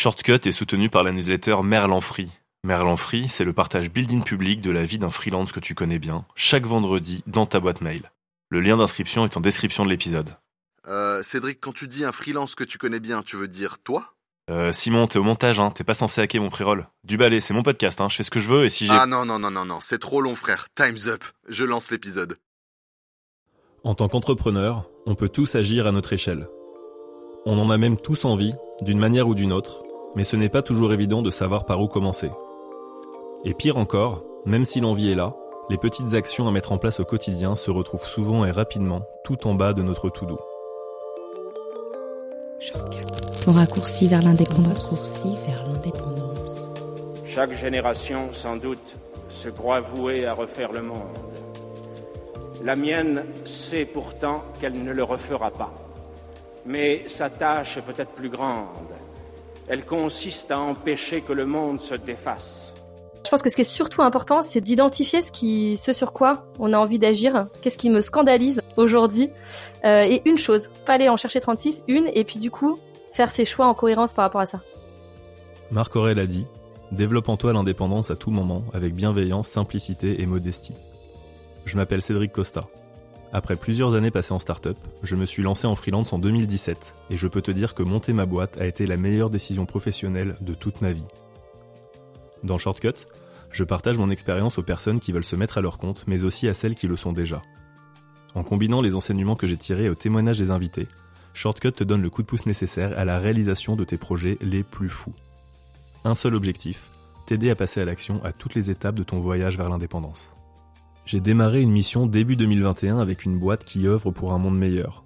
Shortcut est soutenu par la newsletter Merlan Free. Merlan Free, c'est le partage building public de la vie d'un freelance que tu connais bien, chaque vendredi dans ta boîte mail. Le lien d'inscription est en description de l'épisode. Euh, Cédric, quand tu dis un freelance que tu connais bien, tu veux dire toi? Euh, Simon, t'es au montage, hein, t'es pas censé hacker mon pré-roll. Du balai, c'est mon podcast, hein, je fais ce que je veux et si j'ai... Ah non, non, non, non, non, c'est trop long, frère. Time's up. Je lance l'épisode. En tant qu'entrepreneur, on peut tous agir à notre échelle. On en a même tous envie, d'une manière ou d'une autre, mais ce n'est pas toujours évident de savoir par où commencer. Et pire encore, même si l'envie est là, les petites actions à mettre en place au quotidien se retrouvent souvent et rapidement tout en bas de notre tout-doux. Ton. Raccourci vers l'indépendance. Chaque génération, sans doute, se croit vouée à refaire le monde. La mienne sait pourtant qu'elle ne le refera pas. Mais sa tâche est peut-être plus grande. Elle consiste à empêcher que le monde se défasse. Je pense que ce qui est surtout important, c'est d'identifier ce, qui, ce sur quoi on a envie d'agir, qu'est-ce qui me scandalise aujourd'hui, euh, et une chose, pas aller en chercher 36, une, et puis du coup, faire ses choix en cohérence par rapport à ça. Marc Aurel a dit Développe en toi l'indépendance à tout moment, avec bienveillance, simplicité et modestie. Je m'appelle Cédric Costa. Après plusieurs années passées en start-up, je me suis lancé en freelance en 2017 et je peux te dire que monter ma boîte a été la meilleure décision professionnelle de toute ma vie. Dans Shortcut, je partage mon expérience aux personnes qui veulent se mettre à leur compte, mais aussi à celles qui le sont déjà. En combinant les enseignements que j'ai tirés au témoignage des invités, Shortcut te donne le coup de pouce nécessaire à la réalisation de tes projets les plus fous. Un seul objectif, t'aider à passer à l'action à toutes les étapes de ton voyage vers l'indépendance. J'ai démarré une mission début 2021 avec une boîte qui œuvre pour un monde meilleur.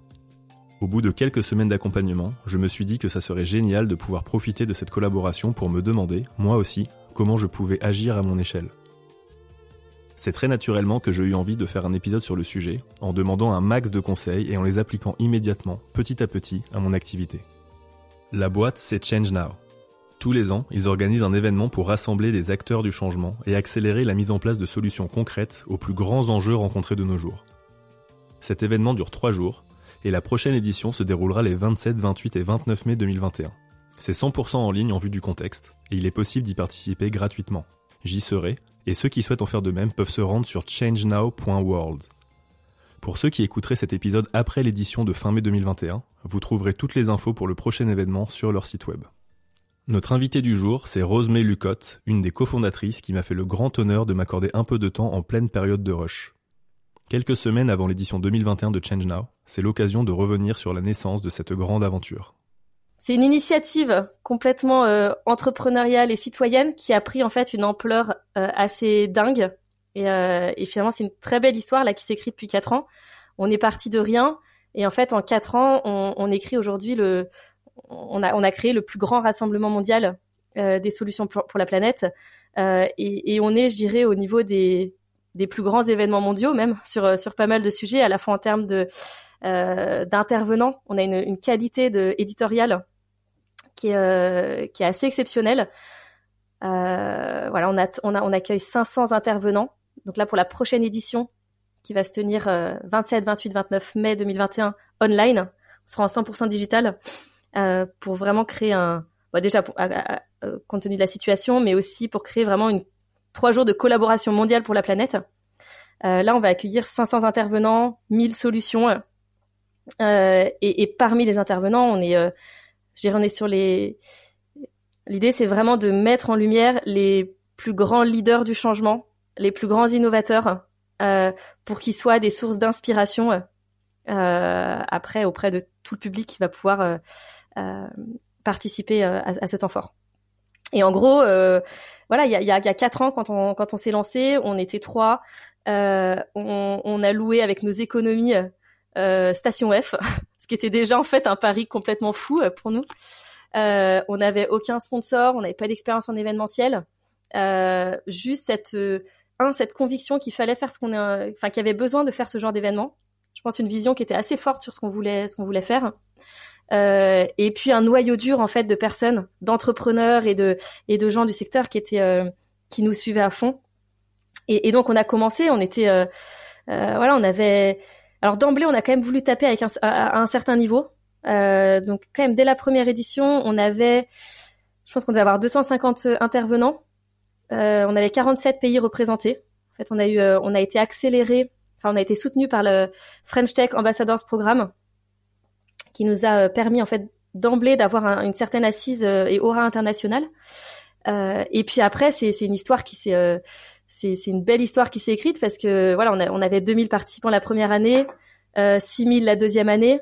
Au bout de quelques semaines d'accompagnement, je me suis dit que ça serait génial de pouvoir profiter de cette collaboration pour me demander, moi aussi, comment je pouvais agir à mon échelle. C'est très naturellement que j'ai eu envie de faire un épisode sur le sujet, en demandant un max de conseils et en les appliquant immédiatement, petit à petit, à mon activité. La boîte, c'est Change Now. Tous les ans, ils organisent un événement pour rassembler les acteurs du changement et accélérer la mise en place de solutions concrètes aux plus grands enjeux rencontrés de nos jours. Cet événement dure trois jours, et la prochaine édition se déroulera les 27, 28 et 29 mai 2021. C'est 100% en ligne en vue du contexte, et il est possible d'y participer gratuitement. J'y serai, et ceux qui souhaitent en faire de même peuvent se rendre sur changenow.world. Pour ceux qui écouteraient cet épisode après l'édition de fin mai 2021, vous trouverez toutes les infos pour le prochain événement sur leur site web. Notre invitée du jour, c'est Rosemée Lucotte, une des cofondatrices qui m'a fait le grand honneur de m'accorder un peu de temps en pleine période de rush. Quelques semaines avant l'édition 2021 de Change Now, c'est l'occasion de revenir sur la naissance de cette grande aventure. C'est une initiative complètement euh, entrepreneuriale et citoyenne qui a pris en fait une ampleur euh, assez dingue. Et, euh, et finalement, c'est une très belle histoire là qui s'écrit depuis quatre ans. On est parti de rien et en fait, en quatre ans, on écrit aujourd'hui le, on a, on a créé le plus grand rassemblement mondial des solutions pour, pour, la planète. Et, et, on est, je dirais, au niveau des, des plus grands événements mondiaux, même sur sur pas mal de sujets, à la fois en termes de euh, d'intervenants. On a une, une qualité de éditoriale qui est, euh, qui est assez exceptionnelle. Euh, voilà, on, a, on, a, on accueille 500 intervenants. Donc là, pour la prochaine édition, qui va se tenir 27, 28, 29 mai 2021 online, on sera en 100% digital euh, pour vraiment créer un, bah déjà pour, à, à, compte tenu de la situation, mais aussi pour créer vraiment une trois jours de collaboration mondiale pour la planète. Euh, là, on va accueillir 500 intervenants, 1000 solutions, euh, et, et, parmi les intervenants, on est, euh, on est sur les. L'idée, c'est vraiment de mettre en lumière les plus grands leaders du changement, les plus grands innovateurs, euh, pour qu'ils soient des sources d'inspiration euh, après auprès de tout le public qui va pouvoir euh, participer à, à, ce temps fort. Et en gros, voilà, il y a, y, a, y a quatre ans, quand on quand on s'est lancé, on était trois. On, on, a loué avec nos économies euh, Station F, ce qui était déjà en fait un pari complètement fou euh, pour nous. Euh, on n'avait aucun sponsor, on n'avait pas d'expérience en événementiel, euh, juste cette euh, un cette conviction qu'il fallait faire ce qu'on enfin qu'il y avait besoin de faire ce genre d'événement. Je pense une vision qui était assez forte sur ce qu'on voulait ce qu'on voulait faire. Euh, et puis un noyau dur en fait de personnes, d'entrepreneurs et de et de gens du secteur qui étaient qui nous suivaient à fond. Et, et, donc on a commencé, on était voilà, on avait alors d'emblée, on a quand même voulu taper avec un, à, un certain niveau. Euh, donc quand même dès la première édition, on avait, je pense qu'on devait avoir 250 intervenants. on avait 47 pays représentés. En fait, on a eu, on a été accéléré, enfin, on a été soutenu par le French Tech Ambassadors Programme, qui nous a permis en fait d'emblée d'avoir une certaine assise et aura internationale. et puis après, c'est une histoire qui s'est c'est une belle histoire qui s'est écrite parce que voilà, on, a, on avait 2000 participants la première année, euh, 6000 la deuxième année.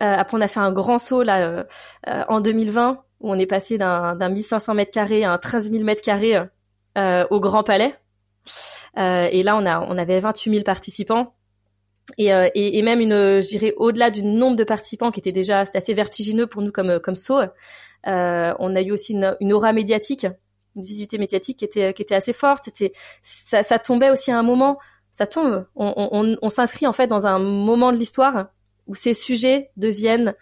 Euh, après, on a fait un grand saut là euh, euh, en 2020 où on est passé d'un 1500 mètres carrés à un 13 000 mètres carrés au Grand Palais. et là, on a on avait 28 000 participants. Et, et, et, même une, je dirais, au-delà du nombre de participants qui était déjà assez vertigineux pour nous comme comme saut, on a eu aussi une, aura médiatique une visibilité médiatique qui était qui était assez forte. C'était ça, ça tombait aussi à un moment. Ça tombe. On, on, on s'inscrit en fait dans un moment de l'histoire où ces sujets deviennent,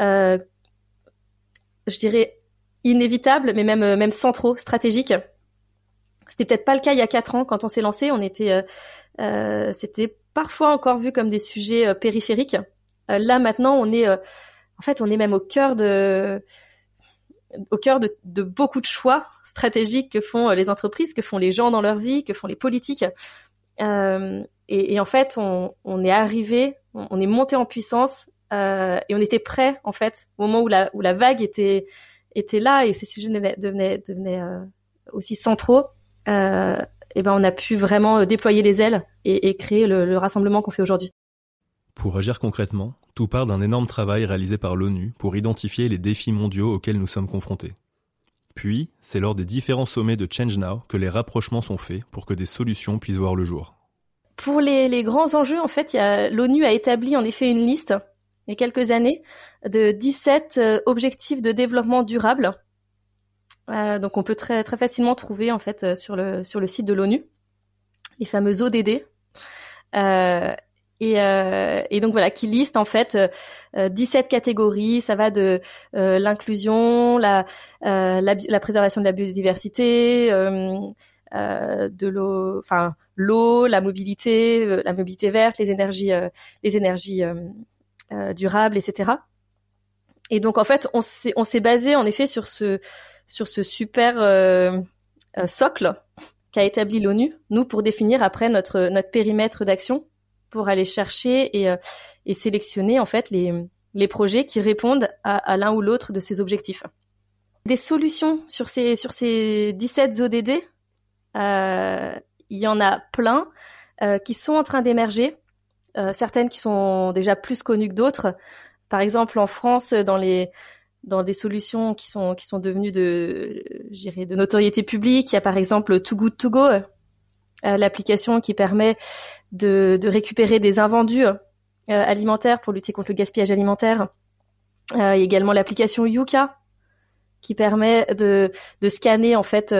euh, je dirais, inévitables, mais même même centraux, stratégiques. C'était peut-être pas le cas il y a quatre ans quand on s'est lancé. On était, euh, euh, c'était parfois encore vu comme des sujets euh, périphériques. Euh, là maintenant, on est, en fait, on est même au cœur de au cœur de, de, beaucoup de choix stratégiques que font euh, les entreprises, que font les gens dans leur vie, que font les politiques. Euh, et, et, en fait, on, on est arrivé, on, est monté en puissance euh, et on était prêt en fait au moment où la, où la vague était était là et ces sujets devenaient, devenaient, devenaient euh, aussi centraux. Euh, et ben on a pu vraiment déployer les ailes et, et créer le, le rassemblement qu'on fait aujourd'hui. Pour agir concrètement, tout part d'un énorme travail réalisé par l'ONU pour identifier les défis mondiaux auxquels nous sommes confrontés. Puis, c'est lors des différents sommets de Change Now que les rapprochements sont faits pour que des solutions puissent voir le jour. Pour les, grands enjeux, en fait, l'ONU a établi en effet une liste, il y a quelques années, de 17 euh, objectifs de développement durable. Euh, donc on peut très, très facilement trouver en fait euh, sur le, sur le site de l'ONU les fameux ODD. Et, euh, et, donc voilà, qui liste en fait euh, 17 catégories. Ça va de euh, l'inclusion, la, euh, la, la, préservation de la biodiversité, euh, de l'eau, enfin l'eau, la mobilité, la mobilité verte, les énergies, les énergies durables, etc. Et donc en fait, on s'est on basé en effet sur ce sur ce super socle qu'a établi l'ONU, nous pour définir après notre notre périmètre d'action pour aller chercher et, euh, et sélectionner en fait les, les projets qui répondent à, à l'un ou l'autre de ces objectifs. Des solutions sur ces sur ces 17 ODD, euh, il y en a plein euh, qui sont en train d'émerger, euh, certaines qui sont déjà plus connues que d'autres. Par exemple, en France, dans les dans des solutions qui sont qui sont devenues de de notoriété publique, il y a par exemple Too Good To Go, euh, l'application qui permet de, de, récupérer des invendus euh, alimentaires pour lutter contre le gaspillage alimentaire. Euh, également l'application Yuka qui permet de, de scanner en fait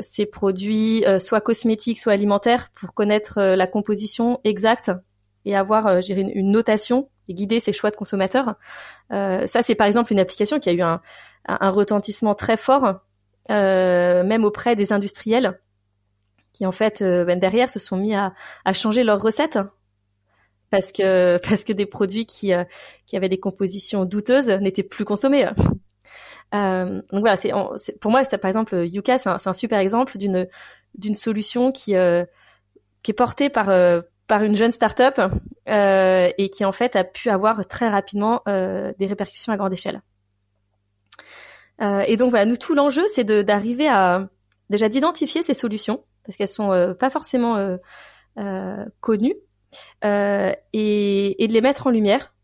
ces produits soit cosmétiques soit alimentaires pour connaître la composition exacte et avoir une, une, notation et guider ses choix de consommateurs. ça c'est par exemple une application qui a eu un, un retentissement très fort même auprès des industriels qui en fait euh, ben derrière se sont mis à, à changer leurs recettes parce que parce que des produits qui euh, qui avaient des compositions douteuses n'étaient plus consommés. Euh, donc voilà, c'est pour moi ça par exemple Yuka c'est un, un, super exemple d'une d'une solution qui euh, qui est portée par par une jeune start-up et qui en fait a pu avoir très rapidement des répercussions à grande échelle. et donc voilà, nous tout l'enjeu c'est d'arriver à déjà d'identifier ces solutions parce qu'elles sont euh, pas forcément euh, euh, connues et, et, de les mettre en lumière.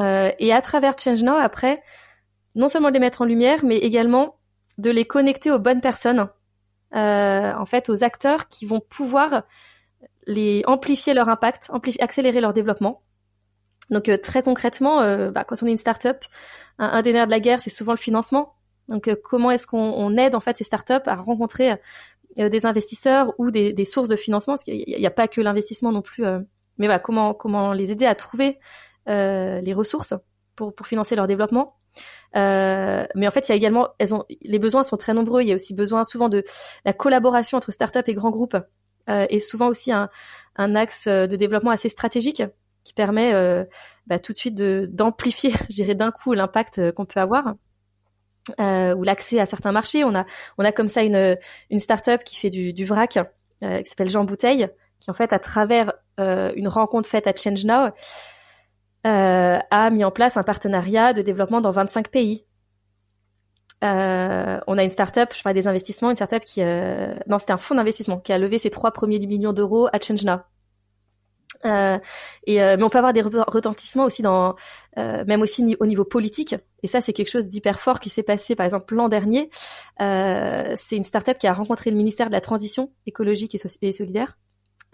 et à travers Change Now, après, non seulement de les mettre en lumière, mais également de les connecter aux bonnes personnes, en fait, aux acteurs qui vont pouvoir les amplifier leur impact, accélérer leur développement. Donc très concrètement, bah, quand on est une startup, un, un des nerfs de la guerre, c'est souvent le financement. Donc comment est-ce qu'on aide en fait ces startups à rencontrer euh, des investisseurs ou des, sources de financement, parce qu'il n'y a, pas que l'investissement non plus. Euh, mais comment comment les aider à trouver euh, les ressources pour financer leur développement. Euh, mais en fait, il y a également, les besoins sont très nombreux. Il y a aussi besoin souvent de la collaboration entre startups et grands groupes, euh, et souvent aussi un, axe de développement assez stratégique qui permet euh, bah, tout de suite d'amplifier, je dirais d'un coup, l'impact qu'on peut avoir. ou l'accès à certains marchés. On a, on a comme ça une, une start-up qui fait du, du vrac, qui s'appelle Jean Bouteille, qui en fait, à travers une rencontre faite à Change Now, a mis en place un partenariat de développement dans 25 pays. Euh, on a une start-up, je parlais des investissements, une start-up qui, euh, non, c'était un fonds d'investissement qui a levé ses trois premiers millions d'euros à ChangeNow. Euh, et euh, mais on peut avoir des retentissements aussi dans, euh, même aussi au niveau politique. Et ça, c'est quelque chose d'hyper fort qui s'est passé, par exemple, l'an dernier. c'est une start-up qui a rencontré le ministère de la Transition écologique et, solidaire.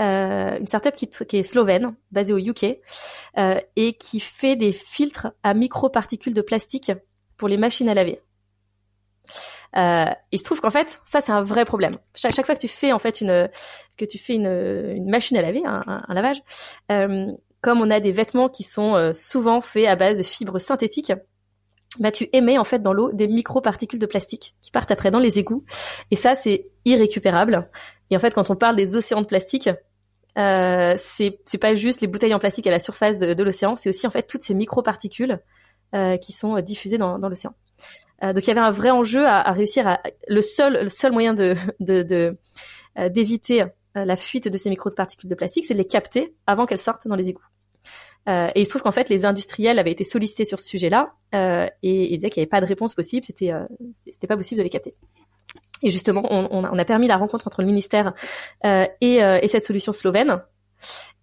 une start-up qui, qui, est slovène, basée au UK, et qui fait des filtres à microparticules de plastique pour les machines à laver. Euh, il se trouve qu'en fait, ça c'est un vrai problème. Chaque, fois que tu fais en fait une que tu fais une, une machine à laver, un, un, lavage, euh, comme on a des vêtements qui sont euh, souvent faits à base de fibres synthétiques, bah tu émets en fait dans l'eau des microparticules de plastique qui partent après dans les égouts. Et ça c'est irrécupérable. Et en fait, quand on parle des océans de plastique, euh, c'est c'est pas juste les bouteilles en plastique à la surface de, de l'océan, c'est aussi en fait toutes ces microparticules euh, qui sont diffusées dans, dans l'océan. Euh, donc il y avait un vrai enjeu à, à, réussir à le seul le seul moyen de de euh, d'éviter euh, la fuite de ces micro-particules de plastique, c'est de les capter avant qu'elles sortent dans les égouts. Euh, et il se trouve qu'en fait, les industriels avaient été sollicités sur ce sujet-là euh, et ils disaient qu'il n'y avait pas de réponse possible, c'était c'était pas possible de les capter. Et justement, on, on, a permis la rencontre entre le ministère et, et, cette solution slovène.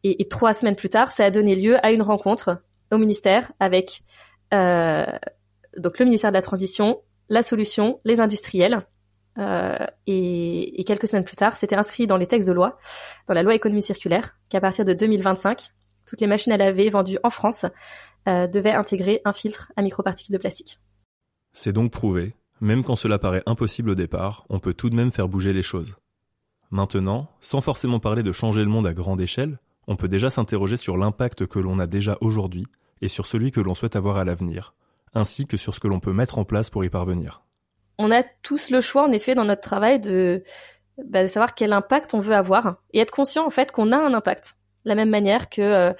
Et, et, trois semaines plus tard, ça a donné lieu à une rencontre au ministère avec donc le ministère de la Transition, la solution, les industriels. Euh, et, quelques semaines plus tard, c'était inscrit dans les textes de loi, dans la loi économie circulaire, qu'à partir de 2025, toutes les machines à laver vendues en France euh, devaient intégrer un filtre à microparticules de plastique. C'est donc prouvé, même quand cela paraît impossible au départ, on peut tout de même faire bouger les choses. Maintenant, sans forcément parler de changer le monde à grande échelle, on peut déjà s'interroger sur l'impact que l'on a déjà aujourd'hui et sur celui que l'on souhaite avoir à l'avenir, ainsi que sur ce que l'on peut mettre en place pour y parvenir. On a tous le choix, en effet, dans notre travail de, bah, de savoir quel impact on veut avoir et être conscient, en fait, qu'on a un impact. De la même manière que euh,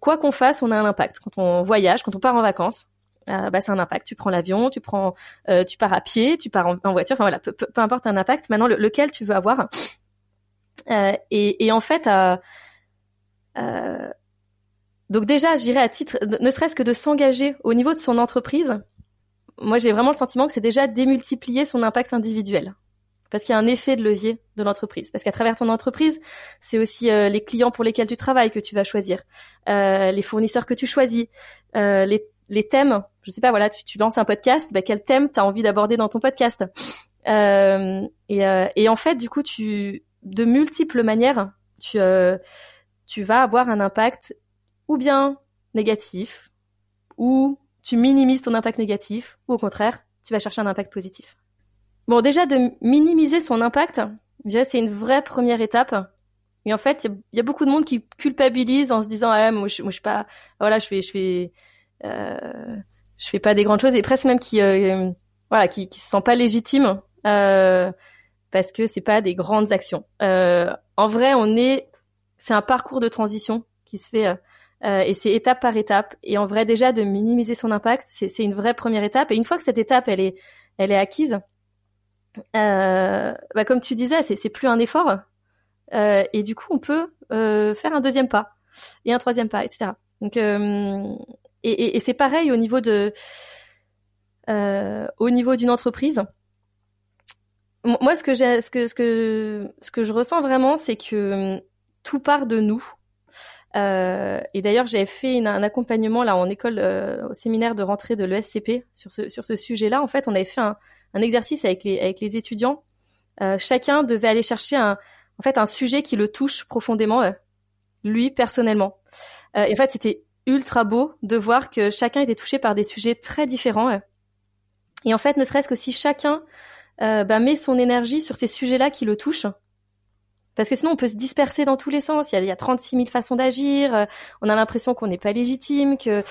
quoi qu'on fasse, on a un impact. Quand on voyage, quand on part en vacances, euh, bah, c'est un impact. Tu prends l'avion, tu prends, euh, tu pars à pied, tu pars en, voiture. Enfin voilà, peu, importe un impact. Maintenant, lequel tu veux avoir. Et, et, en fait, euh, donc déjà, j'irais à titre, ne serait-ce que de s'engager au niveau de son entreprise. Moi, j'ai vraiment le sentiment que c'est déjà démultiplier son impact individuel. Parce qu'il y a un effet de levier de l'entreprise. Parce qu'à travers ton entreprise, c'est aussi euh, les clients pour lesquels tu travailles que tu vas choisir, euh, les fournisseurs que tu choisis, euh, les, thèmes. Je sais pas, voilà, tu, tu lances un podcast, bah, quel thème tu as envie d'aborder dans ton podcast? Et, en fait, du coup, de multiples manières, tu vas avoir un impact ou bien négatif, ou tu minimises ton impact négatif, ou au contraire, tu vas chercher un impact positif. Bon, déjà de minimiser son impact, déjà c'est une vraie première étape. Et en fait, il y, a beaucoup de monde qui culpabilise en se disant ah moi je, moi, suis pas voilà je fais je fais euh, je fais pas des grandes choses et presque même qui euh, voilà qui qui se sent pas légitime euh, parce que c'est pas des grandes actions. Euh, en vrai, on est c'est un parcours de transition qui se fait euh, euh, et c'est étape par étape. Et en vrai, déjà de minimiser son impact, c'est une vraie première étape. Et une fois que cette étape elle est, elle est acquise, euh, bah, comme tu disais, c'est plus un effort. Euh, et du coup, on peut euh, faire un deuxième pas et un troisième pas, etc. Donc, euh, et, et, et c'est pareil au niveau de, au niveau d'une entreprise. Moi, ce que j'ai, ce que, ce que, ce que je ressens vraiment, c'est que tout part de nous. Euh, et d'ailleurs, j'avais fait un accompagnement là en école, euh, au séminaire de rentrée de l'ESCP sur ce sur ce sujet-là. En fait, on avait fait un, un exercice avec les avec les étudiants. Euh, chacun devait aller chercher un en fait un sujet qui le touche profondément, euh, lui personnellement. Euh, et en fait, c'était ultra beau de voir que chacun était touché par des sujets très différents. Et en fait, ne serait-ce que si chacun bah, met son énergie sur ces sujets-là qui le touchent, parce que sinon, on peut se disperser dans tous les sens. Il y a, il y a 36 000 façons d'agir. Euh, on a l'impression qu'on n'est pas légitime, euh,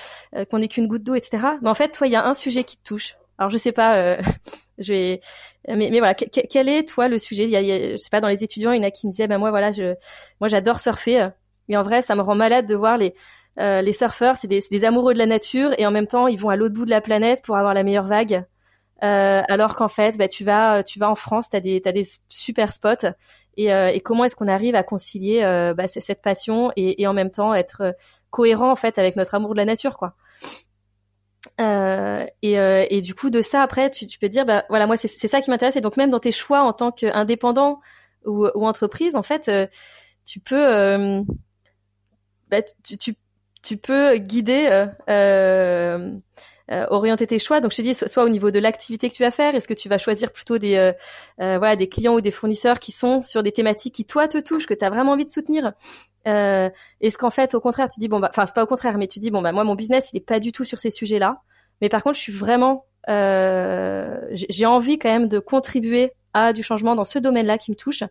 qu'on n'est qu'une goutte d'eau, etc. Mais en fait, toi, il y a un sujet qui te touche. Alors, je sais pas. Euh, je vais. Mais, voilà. Quel est toi le sujet? Il y, a, je sais pas. Dans les étudiants, il y en a qui me disaient, ben moi, voilà, moi, j'adore surfer. Mais en vrai, ça me rend malade de voir les les surfeurs. C'est des amoureux de la nature et en même temps, ils vont à l'autre bout de la planète pour avoir la meilleure vague. Euh, alors qu'en fait, bah, tu vas, tu vas en France, t'as des, t'as des super spots, et, euh, et comment est-ce qu'on arrive à concilier euh, bah, cette passion et, et, en même temps être cohérent en fait avec notre amour de la nature, quoi. Euh, et, euh, et, du coup de ça après tu, tu peux te dire bah voilà moi c'est ça qui m'intéresse et donc même dans tes choix en tant qu'indépendant ou, ou entreprise en fait tu peux bah, tu, tu, tu peux guider euh, euh, orienter tes choix. Donc je te dis soit, au niveau de l'activité que tu vas faire, est-ce que tu vas choisir plutôt des euh, euh, voilà des clients ou des fournisseurs qui sont sur des thématiques qui toi te touchent, que tu as vraiment envie de soutenir. Euh, est-ce qu'en fait au contraire tu dis bon bah enfin c'est pas au contraire mais tu dis bon bah moi mon business il est pas du tout sur ces sujets-là. Mais par contre je suis vraiment j'ai envie quand même de contribuer à du changement dans ce domaine-là qui me touche.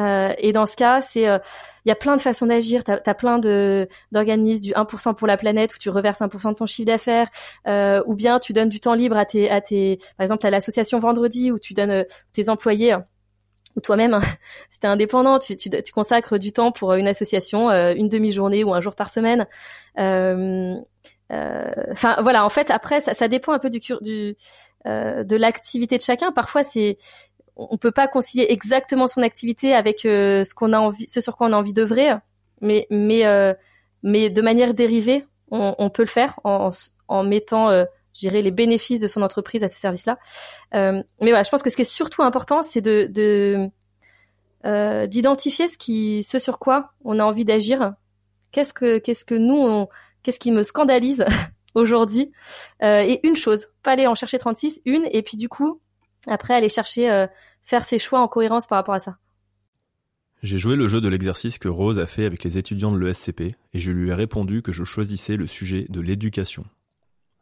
Euh, et dans ce cas, c'est il y a plein de façons d'agir. Tu as, plein d'organismes du 1% pour la planète où tu reverses 1% de ton chiffre d'affaires, euh, ou bien tu donnes du temps libre à tes à tes par exemple à l'association Vendredi où tu donnes tes employés ou toi-même, hein, si indépendant, tu, tu, tu, consacres du temps pour une association, une demi-journée ou un jour par semaine. Enfin voilà, en fait, après, ça, ça dépend un peu du, du de l'activité de chacun. Parfois, c'est on peut pas concilier exactement son activité avec euh, ce qu'on a envie, ce sur quoi on a envie d'œuvrer, mais mais euh, mais de manière dérivée, on, peut le faire en, en mettant, euh, les bénéfices de son entreprise à ce service-là. Euh, mais voilà, je pense que ce qui est surtout important, c'est de, de d'identifier ce qui, ce sur quoi on a envie d'agir. Qu'est-ce que qu'est-ce que nous, qu'est-ce qui me scandalise aujourd'hui? Et une chose, pas aller en chercher 36, une, et puis du coup après aller chercher faire ses choix en cohérence par rapport à ça. J'ai joué le jeu de l'exercice que Rose a fait avec les étudiants de l'ESCP et je lui ai répondu que je choisissais le sujet de l'éducation.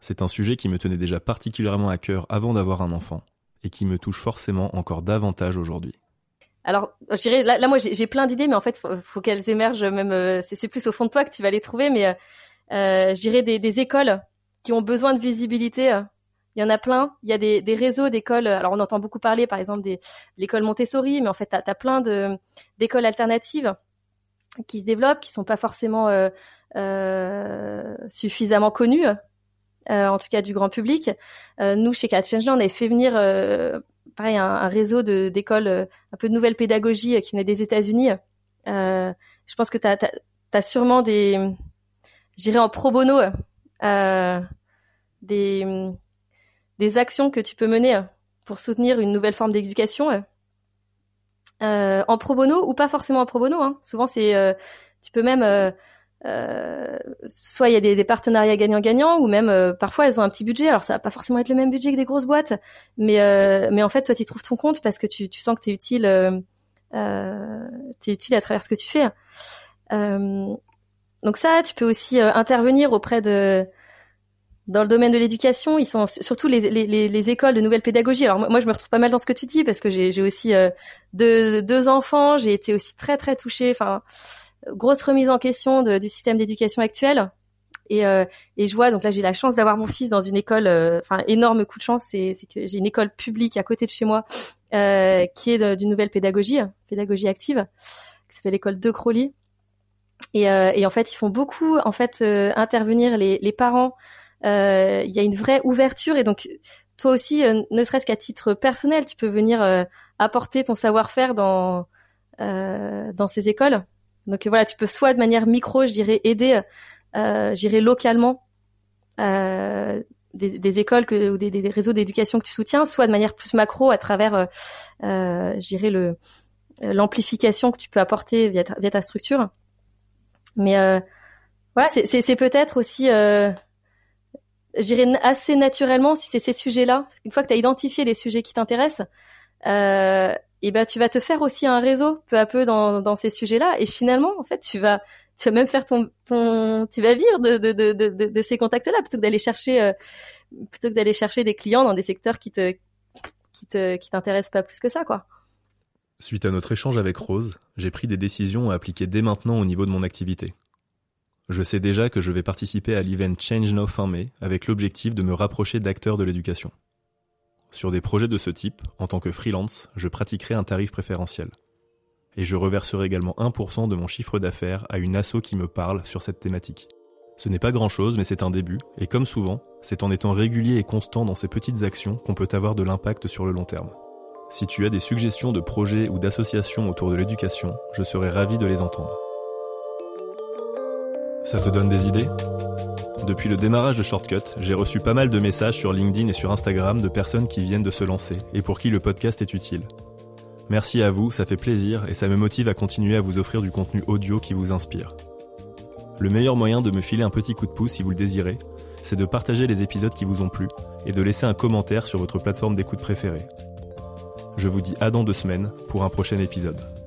C'est un sujet qui me tenait déjà particulièrement à cœur avant d'avoir un enfant et qui me touche forcément encore davantage aujourd'hui. Alors, je dirais, là, moi, j'ai plein d'idées, mais en fait, faut, faut qu'elles émergent même. Euh, c'est plus au fond de toi que tu vas les trouver, mais euh, euh je dirais des, des, écoles qui ont besoin de visibilité euh, il y en a plein. Il y a des, des réseaux d'écoles. Alors on entend beaucoup parler, par exemple, des l'école Montessori, mais en fait, tu as, plein de d'écoles alternatives qui se développent, qui sont pas forcément euh, euh, suffisamment connues, euh, en tout cas du grand public. Euh, nous, chez Catch Change, on avait fait venir euh, pareil un, un réseau d'écoles un peu de nouvelle pédagogie qui venaient des États-Unis. je pense que tu as, as, sûrement des, j'irais en pro bono, des des actions que tu peux mener euh, pour soutenir une nouvelle forme d'éducation euh, euh, en pro bono ou pas forcément en pro bono. Hein. Souvent, c'est tu peux même euh, soit il y a des, partenariats gagnant-gagnant ou même parfois elles ont un petit budget. Alors ça va pas forcément être le même budget que des grosses boîtes, mais mais en fait toi tu trouves ton compte parce que tu, sens que tu utile, es utile à travers ce que tu fais. donc ça, tu peux aussi intervenir auprès de dans le domaine de l'éducation, ils sont surtout les, les, les, écoles de nouvelle pédagogie. Alors moi, je me retrouve pas mal dans ce que tu dis parce que j'ai aussi euh, deux, deux, enfants, j'ai été aussi très très touchée. Enfin, grosse remise en question de, du système d'éducation actuel. Et, euh, et je vois donc là j'ai la chance d'avoir mon fils dans une école. Euh, enfin, énorme coup de chance, c'est que j'ai une école publique à côté de chez moi euh, qui est d'une nouvelle pédagogie, pédagogie active, qui s'appelle l'école de Crowley. Et, et, en fait, ils font beaucoup en fait intervenir les, les parents euh, il y a une vraie ouverture et donc toi aussi, euh, ne serait-ce qu'à titre personnel, tu peux venir euh, apporter ton savoir-faire dans dans ces écoles. Donc voilà, tu peux soit de manière micro, je dirais, aider, euh, je dirais localement euh, des, écoles que, ou des, réseaux d'éducation que tu soutiens, soit de manière plus macro à travers, euh, je dirais le l'amplification que tu peux apporter via ta, via ta structure. Mais voilà, c'est peut-être aussi j'irai assez naturellement si c'est ces sujets-là. Une fois que tu as identifié les sujets qui t'intéressent, euh, et ben tu vas te faire aussi un réseau peu à peu dans, ces sujets-là. Et finalement, en fait, tu vas tu vas même faire ton ton tu vas vivre de de de de, de ces contacts-là plutôt que d'aller chercher euh, plutôt que d'aller chercher des clients dans des secteurs qui te qui te qui t'intéressent pas plus que ça, quoi. Suite à notre échange avec Rose, j'ai pris des décisions à appliquer dès maintenant au niveau de mon activité. Je sais déjà que je vais participer à l'event Change Now fin mai avec l'objectif de me rapprocher d'acteurs de l'éducation. Sur des projets de ce type, en tant que freelance, je pratiquerai un tarif préférentiel. Et je reverserai également 1% de mon chiffre d'affaires à une asso qui me parle sur cette thématique. Ce n'est pas grand-chose, mais c'est un début, et comme souvent, c'est en étant régulier et constant dans ces petites actions qu'on peut avoir de l'impact sur le long terme. Si tu as des suggestions de projets ou d'associations autour de l'éducation, je serais ravi de les entendre. Ça te donne des idées? Depuis le démarrage de Shortcut, j'ai reçu pas mal de messages sur LinkedIn et sur Instagram de personnes qui viennent de se lancer et pour qui le podcast est utile. Merci à vous, ça fait plaisir et ça me motive à continuer à vous offrir du contenu audio qui vous inspire. Le meilleur moyen de me filer un petit coup de pouce si vous le désirez, c'est de partager les épisodes qui vous ont plu et de laisser un commentaire sur votre plateforme d'écoute préférée. Je vous dis à dans deux semaines pour un prochain épisode.